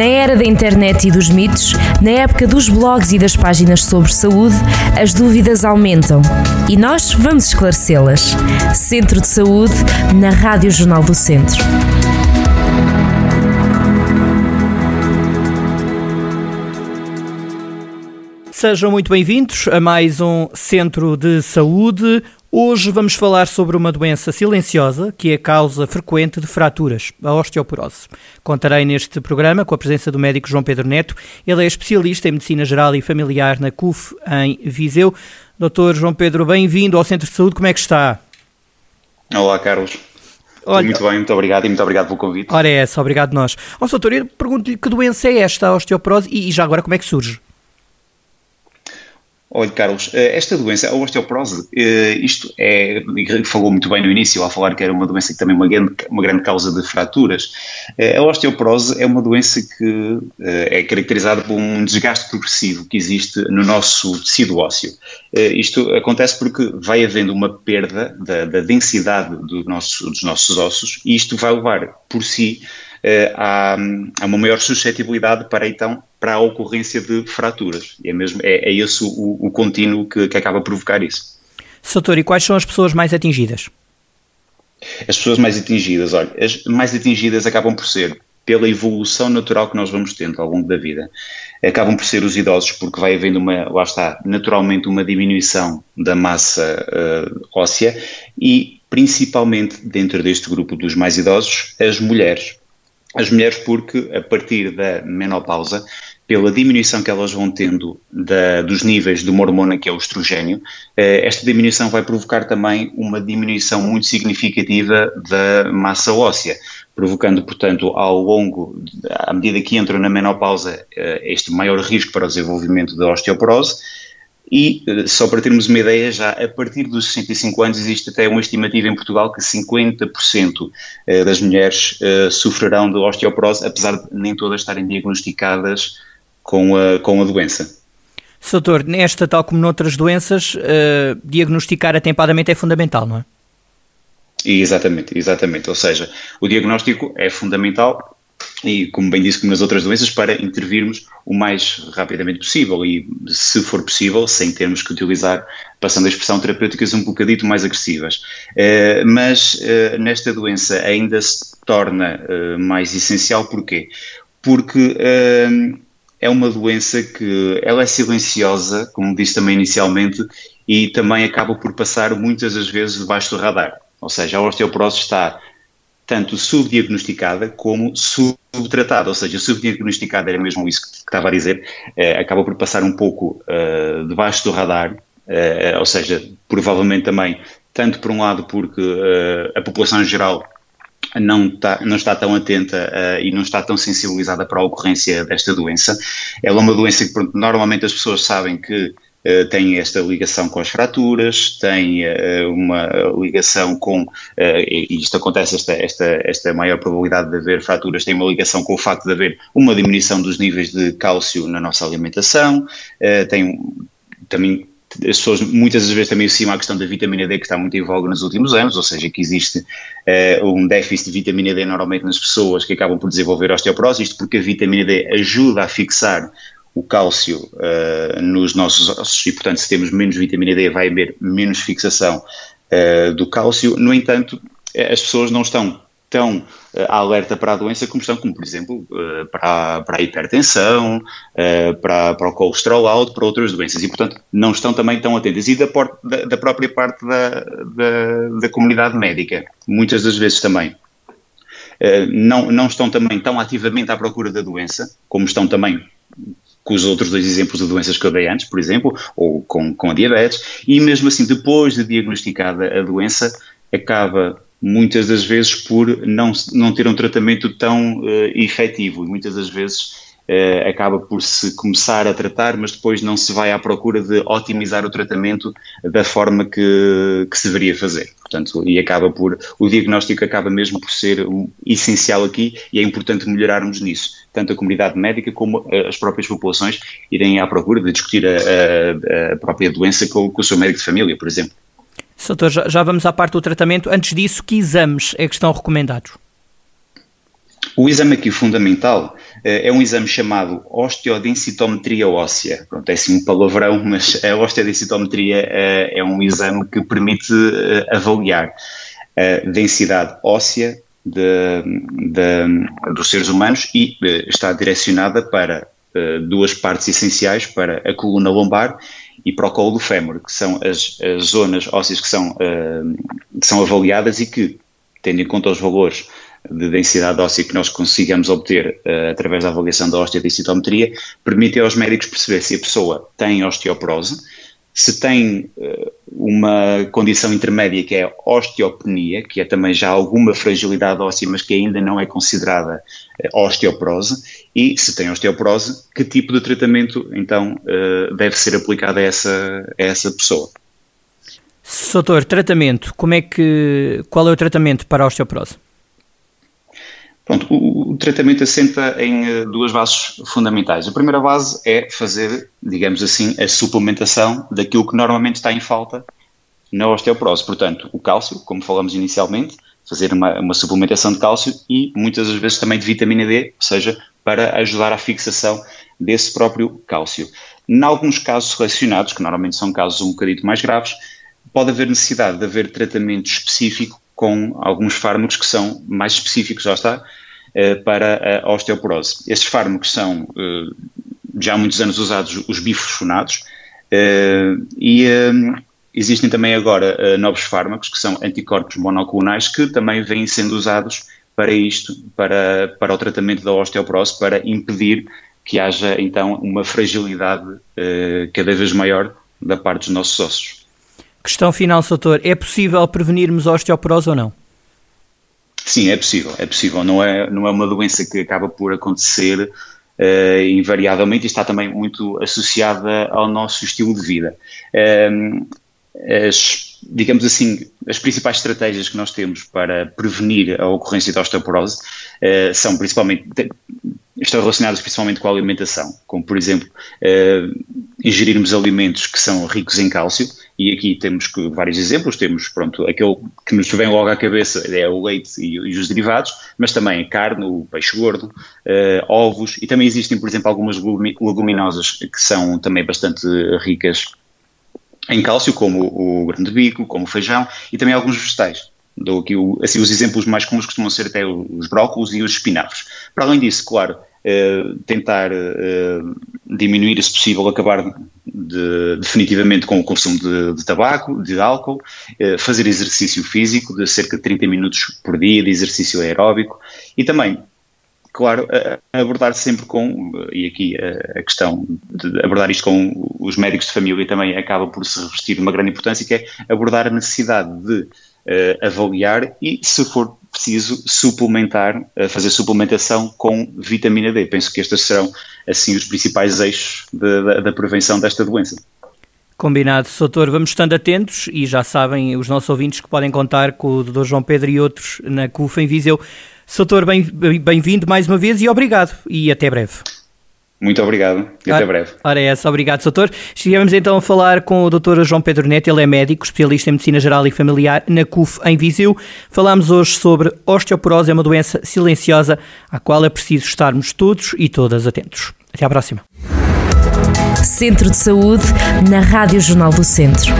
Na era da internet e dos mitos, na época dos blogs e das páginas sobre saúde, as dúvidas aumentam. E nós vamos esclarecê-las. Centro de Saúde, na Rádio Jornal do Centro. Sejam muito bem-vindos a mais um Centro de Saúde. Hoje vamos falar sobre uma doença silenciosa que é causa frequente de fraturas, a osteoporose. Contarei neste programa com a presença do médico João Pedro Neto. Ele é especialista em medicina geral e familiar na CUF em Viseu. Doutor João Pedro, bem-vindo ao Centro de Saúde. Como é que está? Olá, Carlos. Olha, muito bem, muito obrigado e muito obrigado pelo convite. Ora é essa, obrigado nós. Ó, doutor, eu pergunto-lhe que doença é esta, a osteoporose, e já agora como é que surge? Olha, Carlos, eh, esta doença, a osteoporose, eh, isto é, falou muito bem no início, ao falar que era uma doença que também é uma grande, uma grande causa de fraturas. Eh, a osteoporose é uma doença que é caracterizada por um desgaste progressivo que existe no nosso tecido ósseo. Isto acontece porque vai havendo uma perda da, da densidade do nosso, dos nossos ossos e isto vai levar por si há uma maior suscetibilidade para então para a ocorrência de fraturas. E é, mesmo, é, é esse o, o contínuo que, que acaba a provocar isso. Soutor, e quais são as pessoas mais atingidas? As pessoas mais atingidas, olha, as mais atingidas acabam por ser pela evolução natural que nós vamos tendo ao longo da vida. Acabam por ser os idosos, porque vai havendo uma, lá está, naturalmente uma diminuição da massa uh, óssea e principalmente dentro deste grupo dos mais idosos, as mulheres. As mulheres porque a partir da menopausa pela diminuição que elas vão tendo da, dos níveis de uma hormona que é o estrogênio, eh, esta diminuição vai provocar também uma diminuição muito significativa da massa óssea, provocando, portanto, ao longo, à medida que entram na menopausa, eh, este maior risco para o desenvolvimento da osteoporose. E, eh, só para termos uma ideia, já a partir dos 65 anos existe até uma estimativa em Portugal que 50% das mulheres sofrerão de osteoporose, apesar de nem todas estarem diagnosticadas com a, com a doença. Doutor, nesta, tal como noutras doenças, uh, diagnosticar atempadamente é fundamental, não é? Exatamente, exatamente. Ou seja, o diagnóstico é fundamental e, como bem disse, como nas outras doenças, para intervirmos o mais rapidamente possível e, se for possível, sem termos que utilizar, passando a expressão, terapêuticas um bocadito mais agressivas. Uh, mas uh, nesta doença ainda se torna uh, mais essencial, porquê? Porque é uma doença que ela é silenciosa, como disse também inicialmente, e também acaba por passar muitas das vezes debaixo do radar. Ou seja, a osteoporose está tanto subdiagnosticada como subtratada, ou seja, subdiagnosticada era mesmo isso que, estava a dizer, eh, acaba por passar um pouco uh, debaixo do radar, uh, ou seja, provavelmente também, tanto por um lado porque uh, a população em geral não está, não está tão atenta e não está tão sensibilizada para a ocorrência desta doença. Ela é uma doença que pronto, normalmente as pessoas sabem que uh, tem esta ligação com as fraturas, tem uh, uma ligação com, e isto acontece, esta, esta, esta maior probabilidade de haver fraturas tem uma ligação com o facto de haver uma diminuição dos níveis de cálcio na nossa alimentação, tem também as pessoas muitas das vezes também acima a questão da vitamina D que está muito em voga nos últimos anos, ou seja, que existe uh, um déficit de vitamina D normalmente nas pessoas que acabam por desenvolver osteoporose, isto porque a vitamina D ajuda a fixar o cálcio uh, nos nossos ossos e, portanto, se temos menos vitamina D vai haver menos fixação uh, do cálcio. No entanto, as pessoas não estão tão uh, alerta para a doença como estão, como por exemplo, para, a, para a hipertensão, para, para o colesterol alto, para outras doenças, e portanto não estão também tão atentas. E da, da, da própria parte da, da, da, comunidade médica, muitas das vezes também. não, não estão também tão ativamente à procura da doença, como estão também com os outros dois exemplos de doenças que eu dei antes, por exemplo, ou com, com a diabetes, e mesmo assim, depois de diagnosticada a doença, acaba muitas das vezes por não, não ter um tratamento tão uh, efetivo e muitas das vezes uh, acaba por se começar a tratar, mas depois não se vai à procura de otimizar o tratamento da forma que, que se deveria fazer. Portanto, e acaba por, o diagnóstico acaba mesmo por ser um, essencial aqui e é importante melhorarmos nisso. Tanto a comunidade médica como uh, as próprias populações irem à procura de discutir a, a, a própria doença com, com o seu médico de família, por exemplo. Doutor, já vamos à parte do tratamento. Antes disso, que exames é que estão recomendados? O exame aqui fundamental eh, é um exame chamado osteodensitometria óssea. Pronto, é assim um palavrão, mas a osteodensitometria eh, é um exame que permite eh, avaliar a densidade óssea de, de, dos seres humanos e está direcionada para duas partes essenciais, para a coluna lombar e para o colo do fémur, que são as, as zonas ósseas que são, que são avaliadas e que, tendo em conta os valores de densidade óssea que nós consigamos obter uh, através da avaliação da osteodensitometria, permite aos médicos perceber se a pessoa tem osteoporose, se tem uh, uma condição intermédia que é osteopenia, que é também já alguma fragilidade óssea, mas que ainda não é considerada uh, osteoporose, e se tem osteoporose, que tipo de tratamento então deve ser aplicado a essa, a essa pessoa. Doutor, tratamento, como é que, qual é o tratamento para a osteoporose? Pronto, o, o, tratamento assenta em eh, duas bases fundamentais. A primeira base é fazer, digamos assim, a suplementação daquilo que normalmente está em falta na osteoporose. Portanto, o cálcio, como falamos inicialmente, fazer uma, uma suplementação de cálcio e muitas das vezes também de vitamina D, ou seja, para ajudar à fixação desse próprio cálcio. Em alguns casos relacionados, que normalmente são casos um bocadinho mais graves, pode haver necessidade de haver tratamento específico com alguns fármacos que são mais específicos, já está, eh, para a osteoporose. Esses fármacos são eh, já há muitos anos usados os bifosfonados eh, e existem também agora novos fármacos que são anticorpos monoclonais que também vêm sendo usados para isto, para, para o tratamento da osteoporose, para impedir que haja então uma fragilidade cada vez maior da parte dos nossos ossos. Questão final, doutor. É possível prevenirmos a osteoporose ou não? Sim, é possível, é possível. Não é, não é uma doença que acaba por acontecer uh, invariavelmente e está também muito associada ao nosso estilo de vida. Uh, as, digamos assim, as principais estratégias que nós temos para prevenir a ocorrência da osteoporose uh, são principalmente estão relacionadas principalmente com a alimentação, como por exemplo uh, ingerirmos alimentos que são ricos em cálcio, e aqui temos que, vários exemplos, temos pronto, aquele que nos vem logo à cabeça é o leite e, e os derivados, mas também a carne, o peixe gordo, uh, ovos, e também existem por exemplo algumas leguminosas que são também bastante ricas em cálcio, como o grande bico, como o feijão, e também alguns vegetais. Dou aqui o, assim, os exemplos mais comuns costumam ser até os brócolos e os espinafres. Para além disso, claro, eh, tentar eh, diminuir, se possível, acabar de, definitivamente com o consumo de, de tabaco, de álcool, eh, fazer exercício físico de cerca de 30 minutos por dia, de exercício aeróbico e também claro, abordar sempre com, e aqui a, questão de abordar isto com os médicos de família também acaba por se revestir uma grande importância, que é abordar a necessidade de uh, avaliar e, se for preciso, suplementar, uh, fazer suplementação com vitamina D. Penso que estes serão, assim, os principais eixos de, da, da prevenção desta doença. Combinado, doutor. Vamos estando atentos e já sabem os nossos ouvintes que podem contar com o doutor João Pedro e outros na CUFA em Viseu. Doutor, bem-vindo bem mais uma vez e obrigado e até breve. Muito obrigado e até breve. Ora, é essa, obrigado, doutor. Estivemos então a falar com o doutor João Pedro Neto, ele é médico, especialista em medicina geral e familiar na CUF em Viseu. Falámos hoje sobre osteoporose, é uma doença silenciosa à qual é preciso estarmos todos e todas atentos. Até à próxima. Centro de Saúde, na Rádio Jornal do Centro.